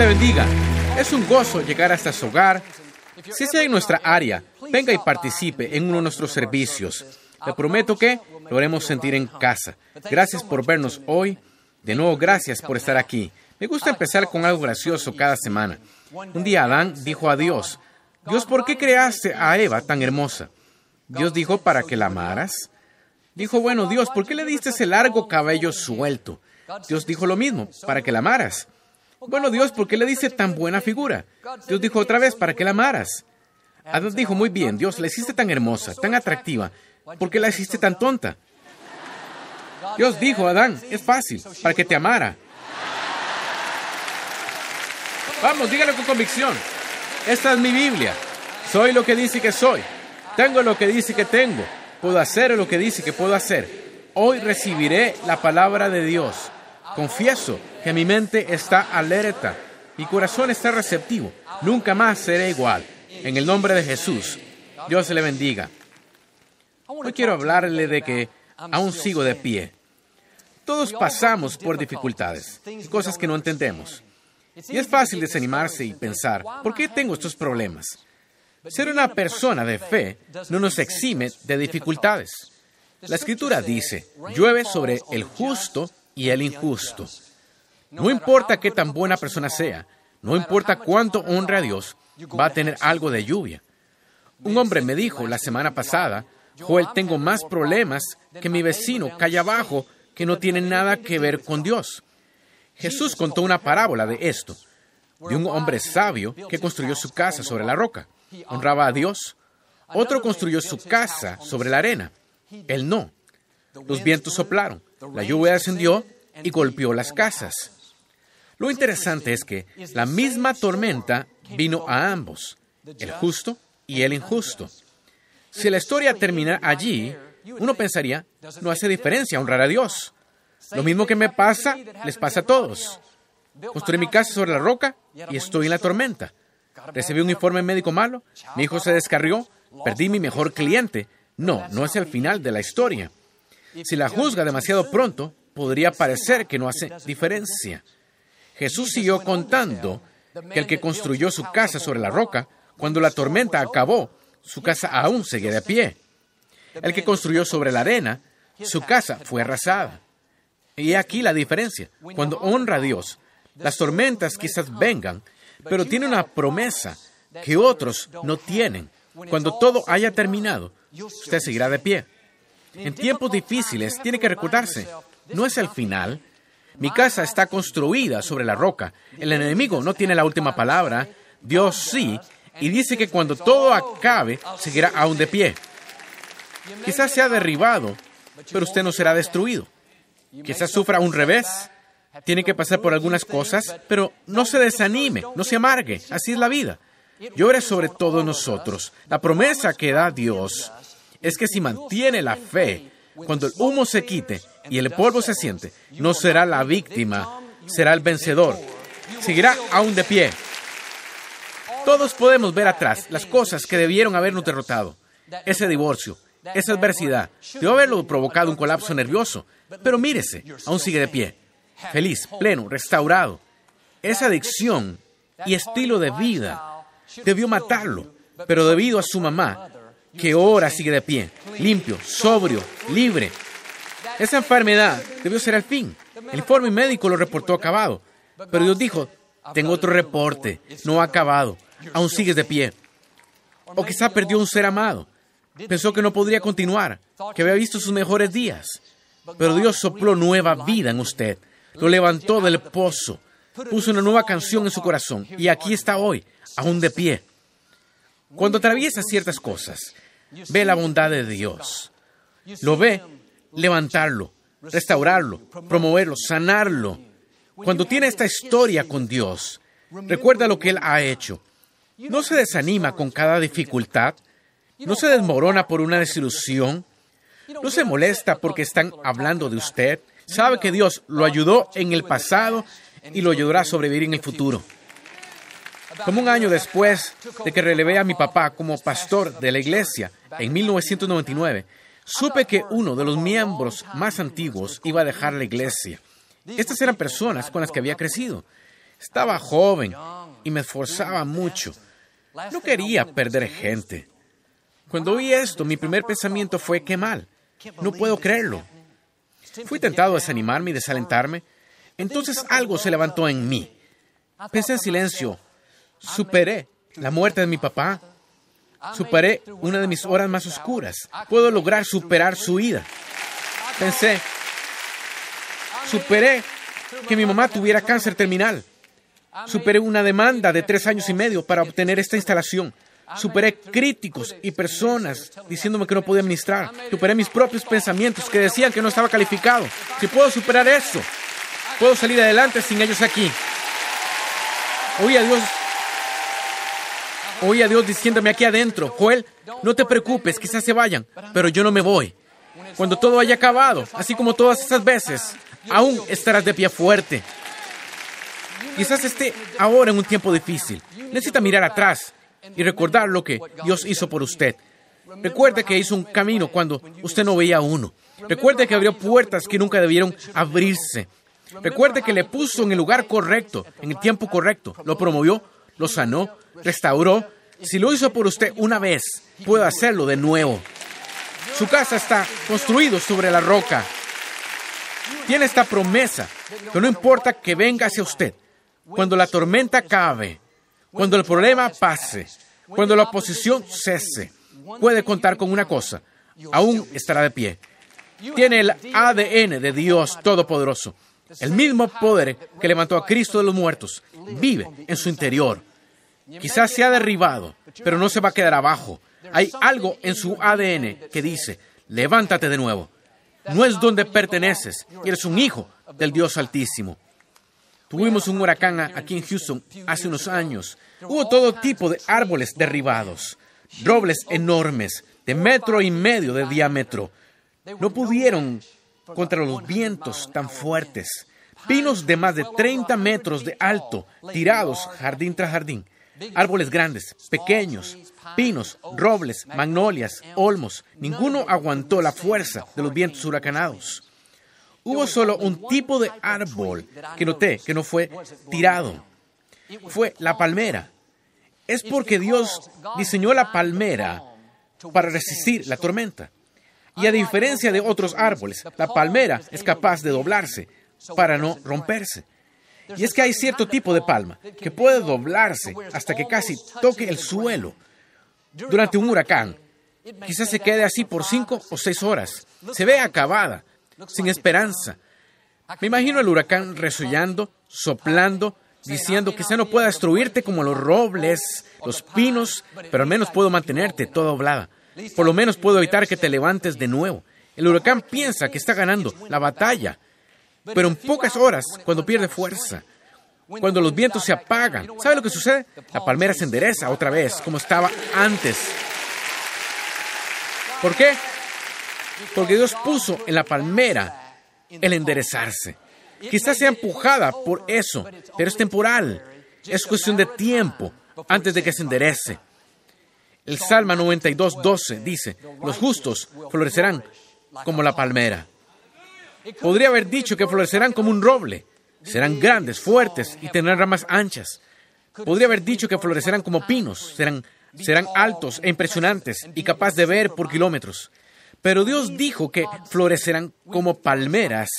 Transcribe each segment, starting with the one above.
le bendiga. Es un gozo llegar hasta su hogar. Si sea en nuestra área, venga y participe en uno de nuestros servicios. Le prometo que lo haremos sentir en casa. Gracias por vernos hoy. De nuevo, gracias por estar aquí. Me gusta empezar con algo gracioso cada semana. Un día Adán dijo a Dios, Dios, ¿por qué creaste a Eva tan hermosa? Dios dijo, para que la amaras. Dijo, bueno, Dios, ¿por qué le diste ese largo cabello suelto? Dios dijo lo mismo, para que la amaras. Bueno, Dios, ¿por qué le diste tan buena figura? Dios dijo otra vez, para que la amaras. Adán dijo, muy bien, Dios, la hiciste tan hermosa, tan atractiva, ¿por qué la hiciste tan tonta? Dios dijo, Adán, es fácil, para que te amara. Vamos, dígalo con convicción. Esta es mi Biblia. Soy lo que dice que soy. Tengo lo que dice que tengo. Puedo hacer lo que dice que puedo hacer. Hoy recibiré la palabra de Dios. Confieso que mi mente está alerta. Mi corazón está receptivo. Nunca más seré igual. En el nombre de Jesús. Dios le bendiga. Hoy quiero hablarle de que aún sigo de pie. Todos pasamos por dificultades y cosas que no entendemos. Y es fácil desanimarse y pensar, ¿por qué tengo estos problemas? Ser una persona de fe no nos exime de dificultades. La escritura dice, llueve sobre el justo y el injusto. No importa qué tan buena persona sea, no importa cuánto honre a Dios, va a tener algo de lluvia. Un hombre me dijo la semana pasada, Joel, tengo más problemas que mi vecino calle abajo que no tienen nada que ver con Dios. Jesús contó una parábola de esto, de un hombre sabio que construyó su casa sobre la roca. Honraba a Dios. Otro construyó su casa sobre la arena. Él no. Los vientos soplaron, la lluvia descendió y golpeó las casas. Lo interesante es que la misma tormenta vino a ambos, el justo y el injusto. Si la historia termina allí, uno pensaría, no hace diferencia honrar a Dios. Lo mismo que me pasa, les pasa a todos. Construí mi casa sobre la roca y estoy en la tormenta. Recibí un informe médico malo, mi hijo se descarrió, perdí mi mejor cliente. No, no es el final de la historia. Si la juzga demasiado pronto, podría parecer que no hace diferencia. Jesús siguió contando que el que construyó su casa sobre la roca, cuando la tormenta acabó, su casa aún seguía de pie. El que construyó sobre la arena, su casa fue arrasada. Y aquí la diferencia. Cuando honra a Dios, las tormentas quizás vengan, pero tiene una promesa que otros no tienen. Cuando todo haya terminado, usted seguirá de pie. En tiempos difíciles tiene que recordarse, no es el final. Mi casa está construida sobre la roca. El enemigo no tiene la última palabra. Dios sí. Y dice que cuando todo acabe, seguirá aún de pie. Quizás sea derribado, pero usted no será destruido. Quizás sufra un revés. Tiene que pasar por algunas cosas, pero no se desanime, no se amargue. Así es la vida. Llore sobre todos nosotros. La promesa que da Dios es que si mantiene la fe, cuando el humo se quite y el polvo se siente, no será la víctima, será el vencedor. Seguirá aún de pie. Todos podemos ver atrás las cosas que debieron habernos derrotado. Ese divorcio, esa adversidad, debe haberlo provocado un colapso nervioso, pero mírese, aún sigue de pie, feliz, pleno, restaurado. Esa adicción y estilo de vida debió matarlo, pero debido a su mamá, que ahora sigue de pie, limpio, sobrio, libre. Esa enfermedad debió ser el fin. El informe médico lo reportó acabado, pero Dios dijo, tengo otro reporte, no ha acabado, aún sigues de pie. O quizá perdió un ser amado. Pensó que no podría continuar, que había visto sus mejores días. Pero Dios sopló nueva vida en usted, lo levantó del pozo, puso una nueva canción en su corazón y aquí está hoy, aún de pie. Cuando atraviesa ciertas cosas, ve la bondad de Dios. Lo ve levantarlo, restaurarlo, promoverlo, sanarlo. Cuando tiene esta historia con Dios, recuerda lo que Él ha hecho. No se desanima con cada dificultad, no se desmorona por una desilusión, no se molesta porque están hablando de usted. Sabe que Dios lo ayudó en el pasado y lo ayudará a sobrevivir en el futuro. Como un año después de que relevé a mi papá como pastor de la iglesia en 1999, supe que uno de los miembros más antiguos iba a dejar la iglesia. Estas eran personas con las que había crecido. Estaba joven y me esforzaba mucho. No quería perder gente. Cuando oí esto, mi primer pensamiento fue, qué mal. No puedo creerlo. Fui tentado a desanimarme y desalentarme. Entonces algo se levantó en mí. Pensé en silencio. Superé la muerte de mi papá. Superé una de mis horas más oscuras. Puedo lograr superar su ida. Pensé, superé que mi mamá tuviera cáncer terminal. Superé una demanda de tres años y medio para obtener esta instalación. Superé críticos y personas diciéndome que no podía administrar. Superé mis propios pensamientos que decían que no estaba calificado. Si puedo superar eso, puedo salir adelante sin ellos aquí. Oí a Dios. Oí a Dios diciéndome aquí adentro, Joel, no te preocupes, quizás se vayan, pero yo no me voy. Cuando todo haya acabado, así como todas esas veces, aún estarás de pie fuerte. Quizás esté ahora en un tiempo difícil. Necesita mirar atrás y recordar lo que Dios hizo por usted. Recuerde que hizo un camino cuando usted no veía uno. Recuerde que abrió puertas que nunca debieron abrirse. Recuerde que le puso en el lugar correcto, en el tiempo correcto. Lo promovió, lo sanó, restauró. Si lo hizo por usted una vez, puede hacerlo de nuevo. Su casa está construido sobre la roca. Tiene esta promesa que no importa que venga hacia usted, cuando la tormenta acabe, cuando el problema pase, cuando la oposición cese, puede contar con una cosa, aún estará de pie. Tiene el ADN de Dios Todopoderoso. El mismo poder que levantó a Cristo de los muertos vive en su interior. Quizás se ha derribado, pero no se va a quedar abajo. Hay algo en su ADN que dice, levántate de nuevo. No es donde perteneces, eres un hijo del Dios Altísimo. Tuvimos un huracán aquí en Houston hace unos años. Hubo todo tipo de árboles derribados, robles enormes, de metro y medio de diámetro. No pudieron contra los vientos tan fuertes. Pinos de más de 30 metros de alto, tirados jardín tras jardín. Árboles grandes, pequeños, pinos, robles, magnolias, olmos. Ninguno aguantó la fuerza de los vientos huracanados. Hubo solo un tipo de árbol que noté que no fue tirado. Fue la palmera. Es porque Dios diseñó la palmera para resistir la tormenta. Y a diferencia de otros árboles, la palmera es capaz de doblarse para no romperse. Y es que hay cierto tipo de palma que puede doblarse hasta que casi toque el suelo. Durante un huracán, quizás se quede así por cinco o seis horas. Se ve acabada, sin esperanza. Me imagino el huracán resollando, soplando, diciendo quizá no pueda destruirte como los robles, los pinos, pero al menos puedo mantenerte toda doblada. Por lo menos puedo evitar que te levantes de nuevo. El huracán piensa que está ganando la batalla, pero en pocas horas, cuando pierde fuerza, cuando los vientos se apagan, ¿sabe lo que sucede? La palmera se endereza otra vez, como estaba antes. ¿Por qué? Porque Dios puso en la palmera el enderezarse. Quizás sea empujada por eso, pero es temporal. Es cuestión de tiempo antes de que se enderece. El Salmo 92, 12 dice, los justos florecerán como la palmera. Podría haber dicho que florecerán como un roble. Serán grandes, fuertes y tendrán ramas anchas. Podría haber dicho que florecerán como pinos. Serán, serán altos e impresionantes y capaz de ver por kilómetros. Pero Dios dijo que florecerán como palmeras.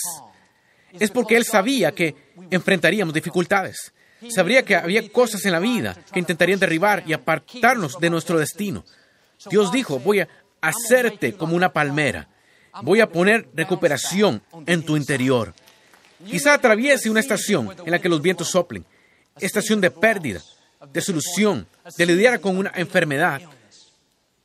Es porque Él sabía que enfrentaríamos dificultades. Sabría que había cosas en la vida que intentarían derribar y apartarnos de nuestro destino. Dios dijo, voy a hacerte como una palmera. Voy a poner recuperación en tu interior. Quizá atraviese una estación en la que los vientos soplen. Estación de pérdida, de solución, de lidiar con una enfermedad.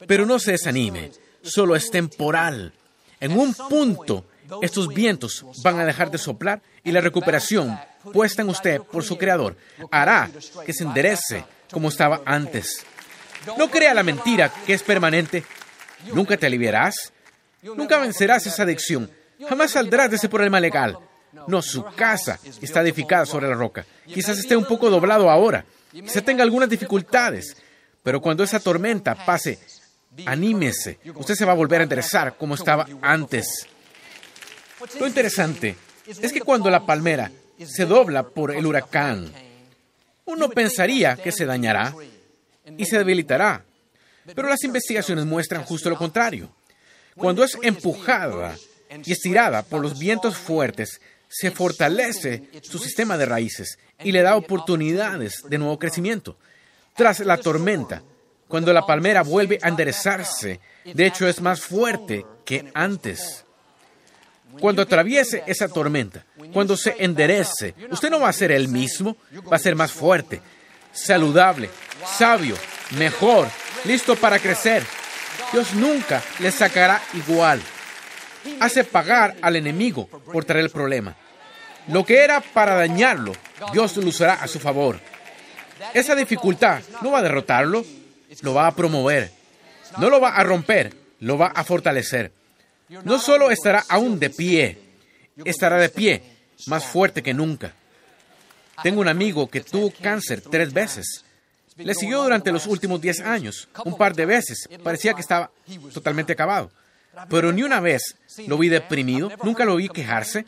Pero no se desanime, solo es temporal. En un punto, estos vientos van a dejar de soplar y la recuperación puesta en usted por su Creador hará que se enderece como estaba antes. No crea la mentira que es permanente. Nunca te aliviarás. Nunca vencerás esa adicción. Jamás saldrás de ese problema legal. No, su casa está edificada sobre la roca. Quizás esté un poco doblado ahora. Quizás tenga algunas dificultades. Pero cuando esa tormenta pase, anímese. Usted se va a volver a enderezar como estaba antes. Lo interesante es que cuando la palmera se dobla por el huracán, Uno pensaría que se dañará y se debilitará, pero las investigaciones muestran justo lo contrario. Cuando es empujada y estirada por los vientos fuertes, se fortalece su sistema de raíces y le da oportunidades de nuevo crecimiento. Tras la tormenta, cuando la palmera vuelve a enderezarse, de hecho es más fuerte que antes. Cuando atraviese esa tormenta, cuando se enderece, usted no va a ser el mismo, va a ser más fuerte, saludable, sabio, mejor, listo para crecer. Dios nunca le sacará igual. Hace pagar al enemigo por traer el problema. Lo que era para dañarlo, Dios lo usará a su favor. Esa dificultad no va a derrotarlo, lo va a promover. No lo va a romper, lo va a fortalecer. No solo estará aún de pie, estará de pie, más fuerte que nunca. Tengo un amigo que tuvo cáncer tres veces. Le siguió durante los últimos diez años, un par de veces. Parecía que estaba totalmente acabado. Pero ni una vez lo vi deprimido, nunca lo vi quejarse.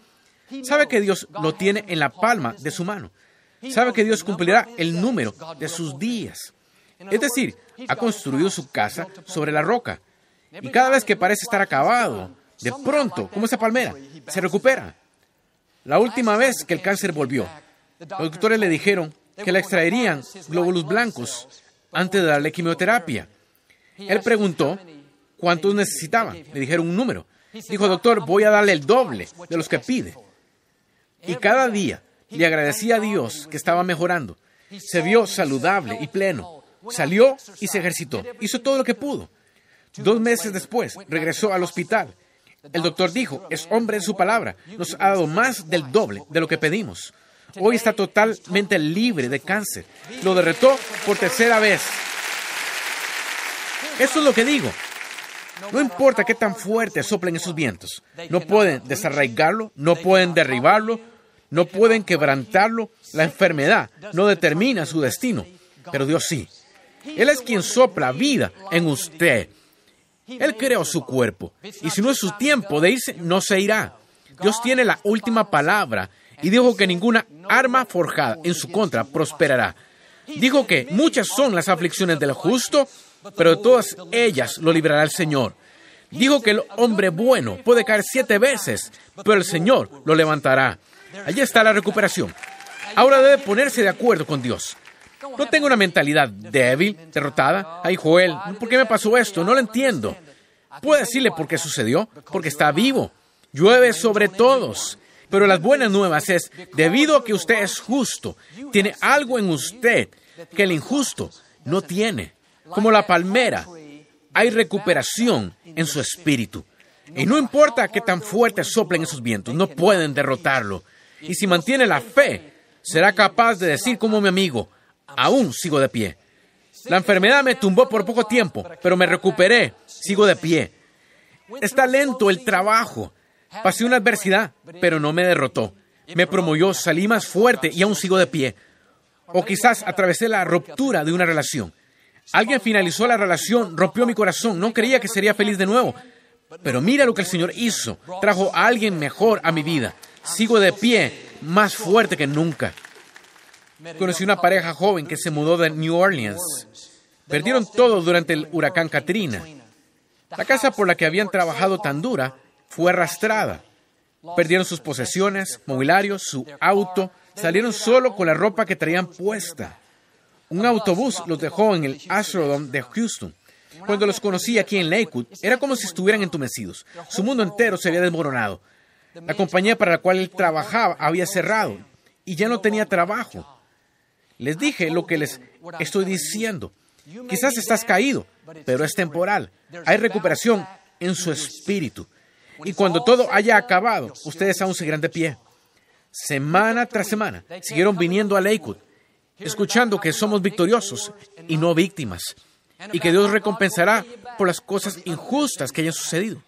Sabe que Dios lo tiene en la palma de su mano. Sabe que Dios cumplirá el número de sus días. Es decir, ha construido su casa sobre la roca. Y cada vez que parece estar acabado, de pronto, como esa palmera, se recupera. La última vez que el cáncer volvió, los doctores le dijeron que le extraerían glóbulos blancos antes de darle quimioterapia. Él preguntó cuántos necesitaba. Le dijeron un número. Dijo, doctor, voy a darle el doble de los que pide. Y cada día le agradecía a Dios que estaba mejorando. Se vio saludable y pleno. Salió y se ejercitó. Hizo todo lo que pudo. Dos meses después, regresó al hospital. El doctor dijo, es hombre en su palabra. Nos ha dado más del doble de lo que pedimos. Hoy está totalmente libre de cáncer. Lo derretó por tercera vez. Eso es lo que digo. No importa qué tan fuerte soplen esos vientos. No pueden desarraigarlo, no pueden derribarlo, no pueden quebrantarlo. La enfermedad no determina su destino, pero Dios sí. Él es quien sopla vida en usted. Él creó su cuerpo. Y si no es su tiempo de irse, no se irá. Dios tiene la última palabra y dijo que ninguna arma forjada en su contra prosperará. Dijo que muchas son las aflicciones del justo, pero de todas ellas lo librará el Señor. Dijo que el hombre bueno puede caer siete veces, pero el Señor lo levantará. Allí está la recuperación. Ahora debe ponerse de acuerdo con Dios. No tengo una mentalidad débil, derrotada. Ay, Joel, ¿por qué me pasó esto? No lo entiendo. Puede decirle por qué sucedió, porque está vivo. Llueve sobre todos. Pero las buenas nuevas es, debido a que usted es justo, tiene algo en usted que el injusto no tiene. Como la palmera, hay recuperación en su espíritu. Y no importa qué tan fuerte soplen esos vientos, no pueden derrotarlo. Y si mantiene la fe, será capaz de decir como mi amigo, aún sigo de pie. La enfermedad me tumbó por poco tiempo, pero me recuperé, sigo de pie. Está lento el trabajo. Pasé una adversidad, pero no me derrotó. Me promovió, salí más fuerte y aún sigo de pie. O quizás atravesé la ruptura de una relación. Alguien finalizó la relación, rompió mi corazón, no creía que sería feliz de nuevo. Pero mira lo que el Señor hizo. Trajo a alguien mejor a mi vida. Sigo de pie, más fuerte que nunca. Conocí una pareja joven que se mudó de New Orleans. Perdieron todo durante el huracán Katrina. La casa por la que habían trabajado tan dura fue arrastrada. Perdieron sus posesiones, mobiliarios, su auto. Salieron solo con la ropa que traían puesta. Un autobús los dejó en el Astrodome de Houston. Cuando los conocí aquí en Lakewood, era como si estuvieran entumecidos. Su mundo entero se había desmoronado. La compañía para la cual él trabajaba había cerrado y ya no tenía trabajo. Les dije lo que les estoy diciendo. Quizás estás caído, pero es temporal. Hay recuperación en su espíritu. Y cuando todo haya acabado, ustedes aún seguirán de pie. Semana tras semana siguieron viniendo a Lakewood, escuchando que somos victoriosos y no víctimas, y que Dios recompensará por las cosas injustas que hayan sucedido.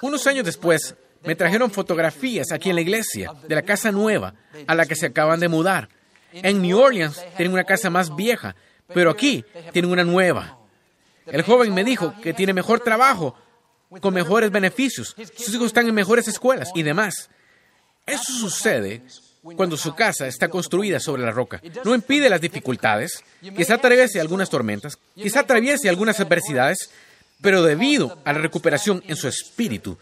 Unos años después, me trajeron fotografías aquí en la iglesia de la casa nueva a la que se acaban de mudar. En New Orleans tienen una casa más vieja, pero aquí tienen una nueva. El joven me dijo que tiene mejor trabajo, con mejores beneficios, sus hijos están en mejores escuelas y demás. Eso sucede cuando su casa está construida sobre la roca. No impide las dificultades, quizá atraviese algunas tormentas, quizá atraviese algunas adversidades, pero debido a la recuperación en su espíritu,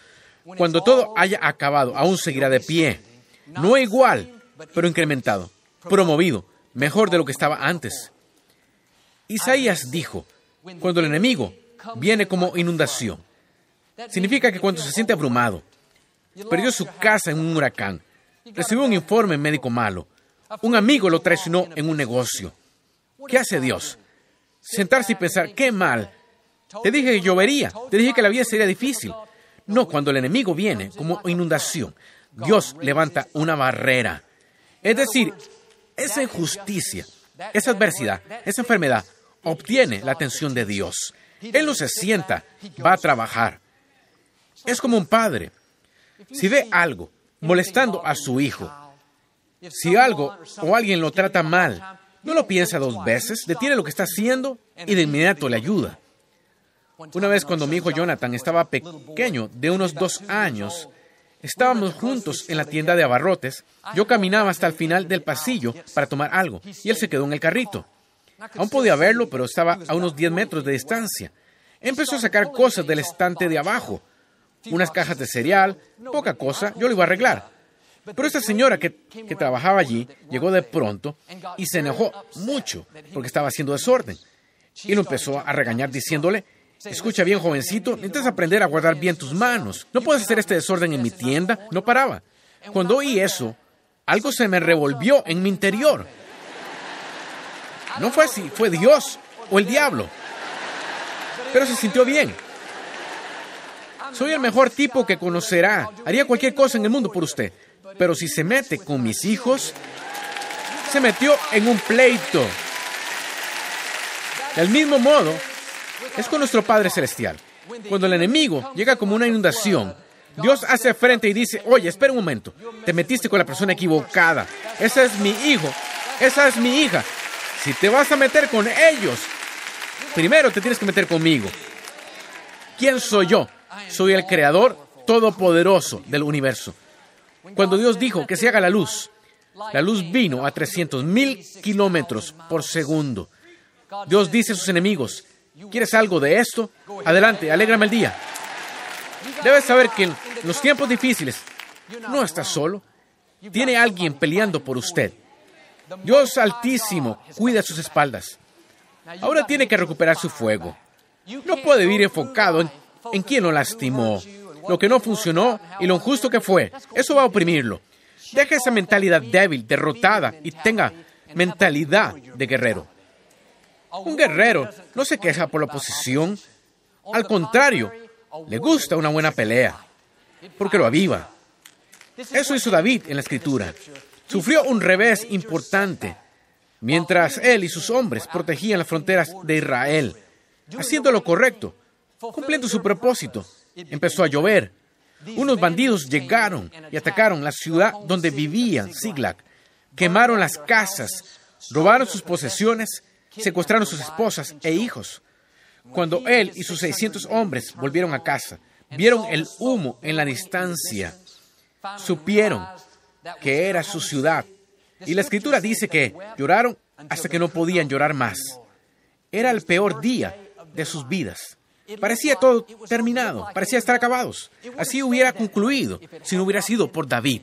cuando todo haya acabado, aún seguirá de pie. No igual, pero incrementado, promovido, mejor de lo que estaba antes. Isaías dijo, cuando el enemigo viene como inundación, significa que cuando se siente abrumado, perdió su casa en un huracán, recibió un informe médico malo, un amigo lo traicionó en un negocio. ¿Qué hace Dios? Sentarse y pensar, qué mal. Te dije que llovería, te dije que la vida sería difícil. No, cuando el enemigo viene como inundación, Dios levanta una barrera. Es decir, esa injusticia, esa adversidad, esa enfermedad obtiene la atención de Dios. Él no se sienta, va a trabajar. Es como un padre. Si ve algo molestando a su hijo, si algo o alguien lo trata mal, no lo piensa dos veces, detiene lo que está haciendo y de inmediato le ayuda. Una vez cuando mi hijo Jonathan estaba pequeño, de unos dos años, estábamos juntos en la tienda de abarrotes. Yo caminaba hasta el final del pasillo para tomar algo y él se quedó en el carrito. Aún podía verlo, pero estaba a unos 10 metros de distancia. Empezó a sacar cosas del estante de abajo. Unas cajas de cereal, poca cosa, yo lo iba a arreglar. Pero esta señora que, que trabajaba allí llegó de pronto y se enojó mucho porque estaba haciendo desorden. Y lo empezó a regañar diciéndole Escucha bien, jovencito, necesitas aprender a guardar bien tus manos. No puedes hacer este desorden en mi tienda. No paraba. Cuando oí eso, algo se me revolvió en mi interior. No fue así, fue Dios o el diablo. Pero se sintió bien. Soy el mejor tipo que conocerá. Haría cualquier cosa en el mundo por usted. Pero si se mete con mis hijos, se metió en un pleito. Del mismo modo, es con nuestro Padre Celestial. Cuando el enemigo llega como una inundación, Dios hace frente y dice, oye, espera un momento, te metiste con la persona equivocada. Ese es mi hijo, esa es mi hija. Si te vas a meter con ellos, primero te tienes que meter conmigo. ¿Quién soy yo? Soy el creador todopoderoso del universo. Cuando Dios dijo que se haga la luz, la luz vino a 300 mil kilómetros por segundo. Dios dice a sus enemigos, ¿Quieres algo de esto? Adelante, alégrame el día. Debes saber que en los tiempos difíciles no está solo. Tiene alguien peleando por usted. Dios Altísimo cuida sus espaldas. Ahora tiene que recuperar su fuego. No puede vivir enfocado en, en quién lo lastimó, lo que no funcionó y lo injusto que fue. Eso va a oprimirlo. Deje esa mentalidad débil, derrotada y tenga mentalidad de guerrero. Un guerrero no se queja por la oposición. Al contrario, le gusta una buena pelea, porque lo aviva. Eso hizo David en la escritura. Sufrió un revés importante mientras él y sus hombres protegían las fronteras de Israel, haciendo lo correcto, cumpliendo su propósito. Empezó a llover. Unos bandidos llegaron y atacaron la ciudad donde vivían, Siglac. Quemaron las casas, robaron sus posesiones secuestraron sus esposas e hijos. Cuando él y sus 600 hombres volvieron a casa, vieron el humo en la distancia, supieron que era su ciudad. Y la escritura dice que lloraron hasta que no podían llorar más. Era el peor día de sus vidas. Parecía todo terminado, parecía estar acabados. Así hubiera concluido si no hubiera sido por David.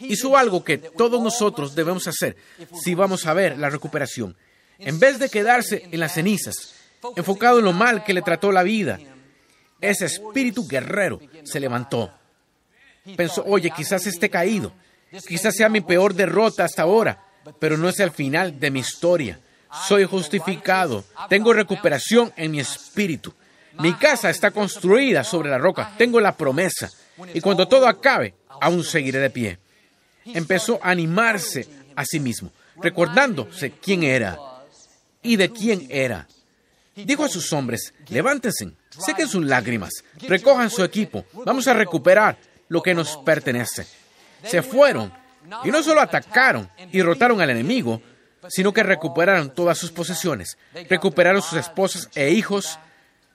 Hizo algo que todos nosotros debemos hacer si vamos a ver la recuperación en vez de quedarse en las cenizas, enfocado en lo mal que le trató la vida, ese espíritu guerrero se levantó. Pensó, oye, quizás esté caído, quizás sea mi peor derrota hasta ahora, pero no es el final de mi historia. Soy justificado, tengo recuperación en mi espíritu. Mi casa está construida sobre la roca, tengo la promesa, y cuando todo acabe, aún seguiré de pie. Empezó a animarse a sí mismo, recordándose quién era y de quién era. Dijo a sus hombres, levántense, sequen sus lágrimas, recojan su equipo, vamos a recuperar lo que nos pertenece. Se fueron y no solo atacaron y derrotaron al enemigo, sino que recuperaron todas sus posesiones, recuperaron sus esposas e hijos.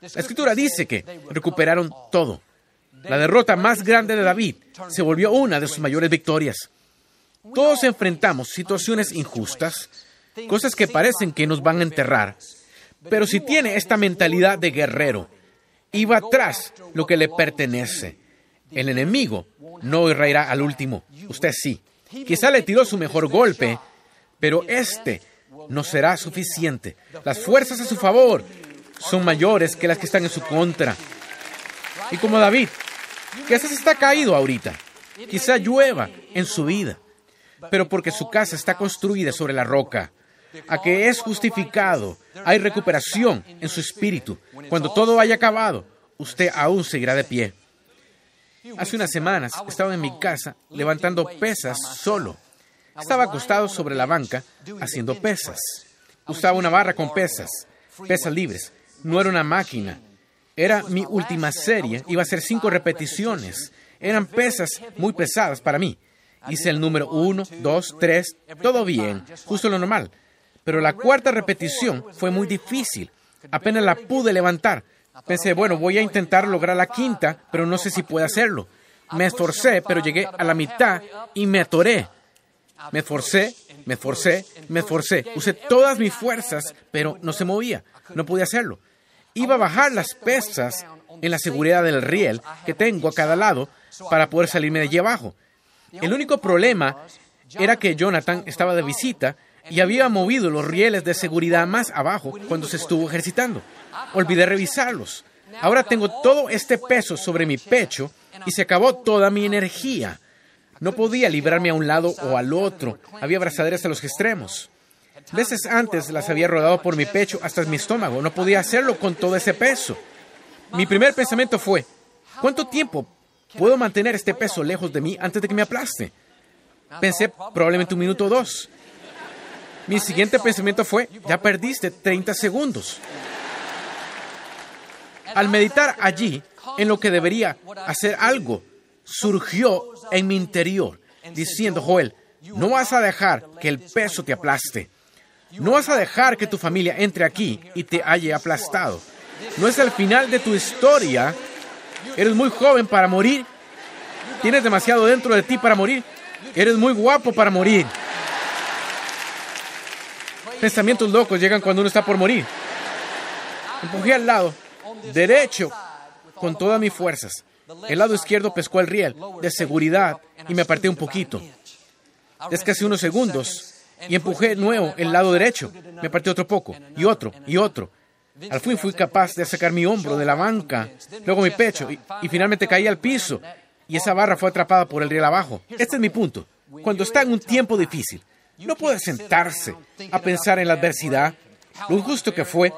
La escritura dice que recuperaron todo. La derrota más grande de David se volvió una de sus mayores victorias. Todos enfrentamos situaciones injustas, cosas que parecen que nos van a enterrar. Pero si tiene esta mentalidad de guerrero y va tras lo que le pertenece, el enemigo no irá al último. Usted sí. Quizá le tiró su mejor golpe, pero este no será suficiente. Las fuerzas a su favor son mayores que las que están en su contra. Y como David, quizás está caído ahorita. Quizá llueva en su vida, pero porque su casa está construida sobre la roca. A que es justificado, hay recuperación en su espíritu. Cuando todo haya acabado, usted aún seguirá de pie. Hace unas semanas estaba en mi casa levantando pesas solo. Estaba acostado sobre la banca haciendo pesas. Usaba una barra con pesas, pesas libres. No era una máquina. Era mi última serie. Iba a ser cinco repeticiones. Eran pesas muy pesadas para mí. Hice el número uno, dos, tres, todo bien, justo lo normal. Pero la cuarta repetición fue muy difícil. Apenas la pude levantar. Pensé, bueno, voy a intentar lograr la quinta, pero no sé si puedo hacerlo. Me esforcé, pero llegué a la mitad y me atoré. Me esforcé, me esforcé, me esforcé. Usé todas mis fuerzas, pero no se movía. No podía hacerlo. Iba a bajar las pesas en la seguridad del riel que tengo a cada lado para poder salirme de allí abajo. El único problema era que Jonathan estaba de visita y había movido los rieles de seguridad más abajo cuando se estuvo ejercitando. Olvidé revisarlos. Ahora tengo todo este peso sobre mi pecho y se acabó toda mi energía. No podía librarme a un lado o al otro. Había abrazaderas a los extremos. Veces antes las había rodado por mi pecho hasta mi estómago. No podía hacerlo con todo ese peso. Mi primer pensamiento fue, ¿cuánto tiempo puedo mantener este peso lejos de mí antes de que me aplaste? Pensé probablemente un minuto o dos. Mi siguiente pensamiento fue, ya perdiste 30 segundos. Al meditar allí, en lo que debería hacer algo, surgió en mi interior, diciendo, Joel, no vas a dejar que el peso te aplaste. No vas a dejar que tu familia entre aquí y te haya aplastado. No es el final de tu historia. Eres muy joven para morir. Tienes demasiado dentro de ti para morir. Eres muy guapo para morir. Pensamientos locos llegan cuando uno está por morir. Empujé al lado derecho con todas mis fuerzas. El lado izquierdo pescó el riel de seguridad y me aparté un poquito. casi unos segundos y empujé nuevo el lado derecho. Me aparté otro poco y otro y otro. Al fin fui capaz de sacar mi hombro de la banca, luego mi pecho y, y finalmente caí al piso y esa barra fue atrapada por el riel abajo. Este es mi punto. Cuando está en un tiempo difícil, no puede sentarse a pensar en la adversidad, lo injusto que fue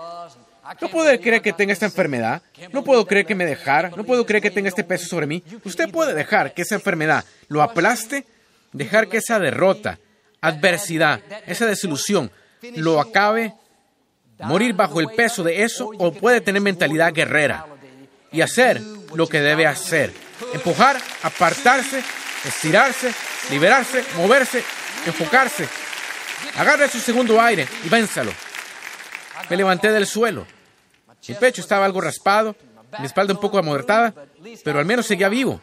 no puedo creer que tenga esta enfermedad. No puedo creer que me dejara. No puedo creer que tenga este peso sobre mí. Usted puede dejar que esa enfermedad lo aplaste, dejar que esa derrota, adversidad, esa desilusión lo acabe, morir bajo el peso de eso o puede tener mentalidad guerrera y hacer lo que debe hacer. Empujar, apartarse, estirarse, liberarse, moverse, enfocarse. Agarre su segundo aire y vénsalo. Me levanté del suelo. Mi pecho estaba algo raspado, mi espalda un poco amortada, pero al menos seguía vivo.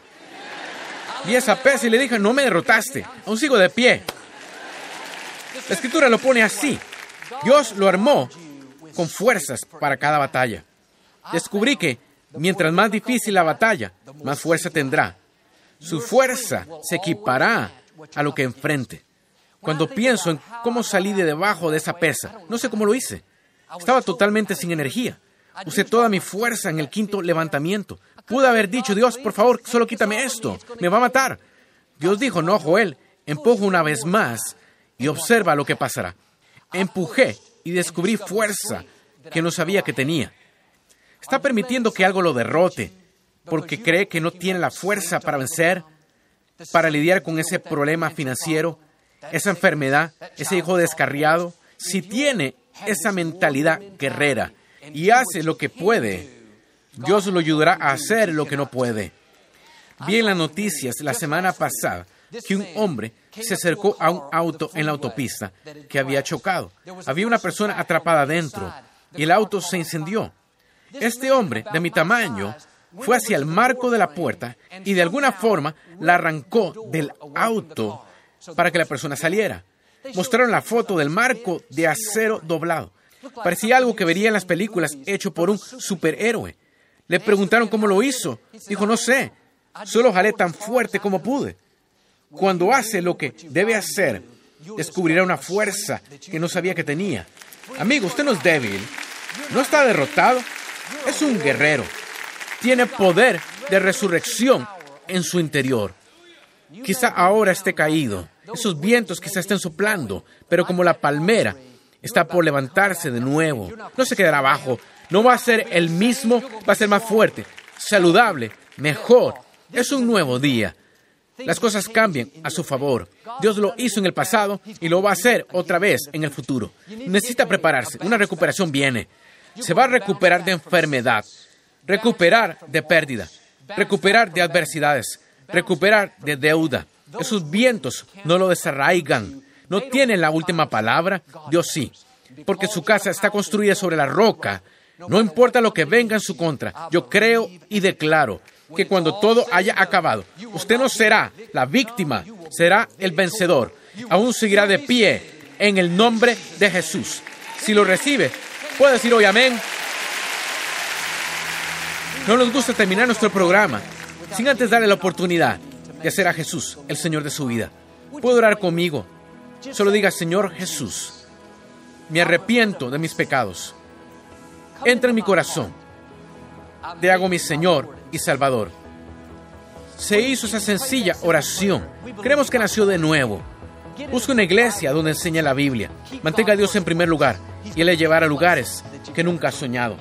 Vi esa pesa y le dije, no me derrotaste, aún sigo de pie. La escritura lo pone así. Dios lo armó con fuerzas para cada batalla. Descubrí que mientras más difícil la batalla, más fuerza tendrá. Su fuerza se equipará a lo que enfrente. Cuando pienso en cómo salí de debajo de esa pesa, no sé cómo lo hice. Estaba totalmente sin energía. Usé toda mi fuerza en el quinto levantamiento. Pude haber dicho, Dios, por favor, solo quítame esto. Me va a matar. Dios dijo, no, Joel, empujo una vez más y observa lo que pasará. Empujé y descubrí fuerza que no sabía que tenía. Está permitiendo que algo lo derrote porque cree que no tiene la fuerza para vencer, para lidiar con ese problema financiero, esa enfermedad, ese hijo descarriado. Si tiene esa mentalidad guerrera y hace lo que puede, Dios lo ayudará a hacer lo que no puede. Vi en las noticias la semana pasada que un hombre se acercó a un auto en la autopista que había chocado. Había una persona atrapada dentro y el auto se incendió. Este hombre, de mi tamaño, fue hacia el marco de la puerta y de alguna forma la arrancó del auto para que la persona saliera. Mostraron la foto del marco de acero doblado. Parecía algo que vería en las películas hecho por un superhéroe. Le preguntaron cómo lo hizo. Dijo, no sé, solo jalé tan fuerte como pude. Cuando hace lo que debe hacer, descubrirá una fuerza que no sabía que tenía. Amigo, usted no es débil, no está derrotado, es un guerrero. Tiene poder de resurrección en su interior. Quizá ahora esté caído, esos vientos quizá estén soplando, pero como la palmera está por levantarse de nuevo, no se quedará abajo, no va a ser el mismo, va a ser más fuerte, saludable, mejor. Es un nuevo día. Las cosas cambian a su favor. Dios lo hizo en el pasado y lo va a hacer otra vez en el futuro. Necesita prepararse. Una recuperación viene. Se va a recuperar de enfermedad, recuperar de pérdida, recuperar de adversidades, recuperar de deuda. Esos vientos no lo desarraigan. No tienen la última palabra. Dios sí. Porque su casa está construida sobre la roca. No importa lo que venga en su contra. Yo creo y declaro que cuando todo haya acabado, usted no será la víctima, será el vencedor. Aún seguirá de pie en el nombre de Jesús. Si lo recibe, puede decir hoy amén. No nos gusta terminar nuestro programa sin antes darle la oportunidad de hacer a Jesús el Señor de su vida. Puede orar conmigo. Solo diga, Señor Jesús, me arrepiento de mis pecados. Entra en mi corazón. Te hago mi Señor y Salvador. Se hizo esa sencilla oración. Creemos que nació de nuevo. Busca una iglesia donde enseñe la Biblia. Mantenga a Dios en primer lugar y Él le llevará a lugares que nunca ha soñado.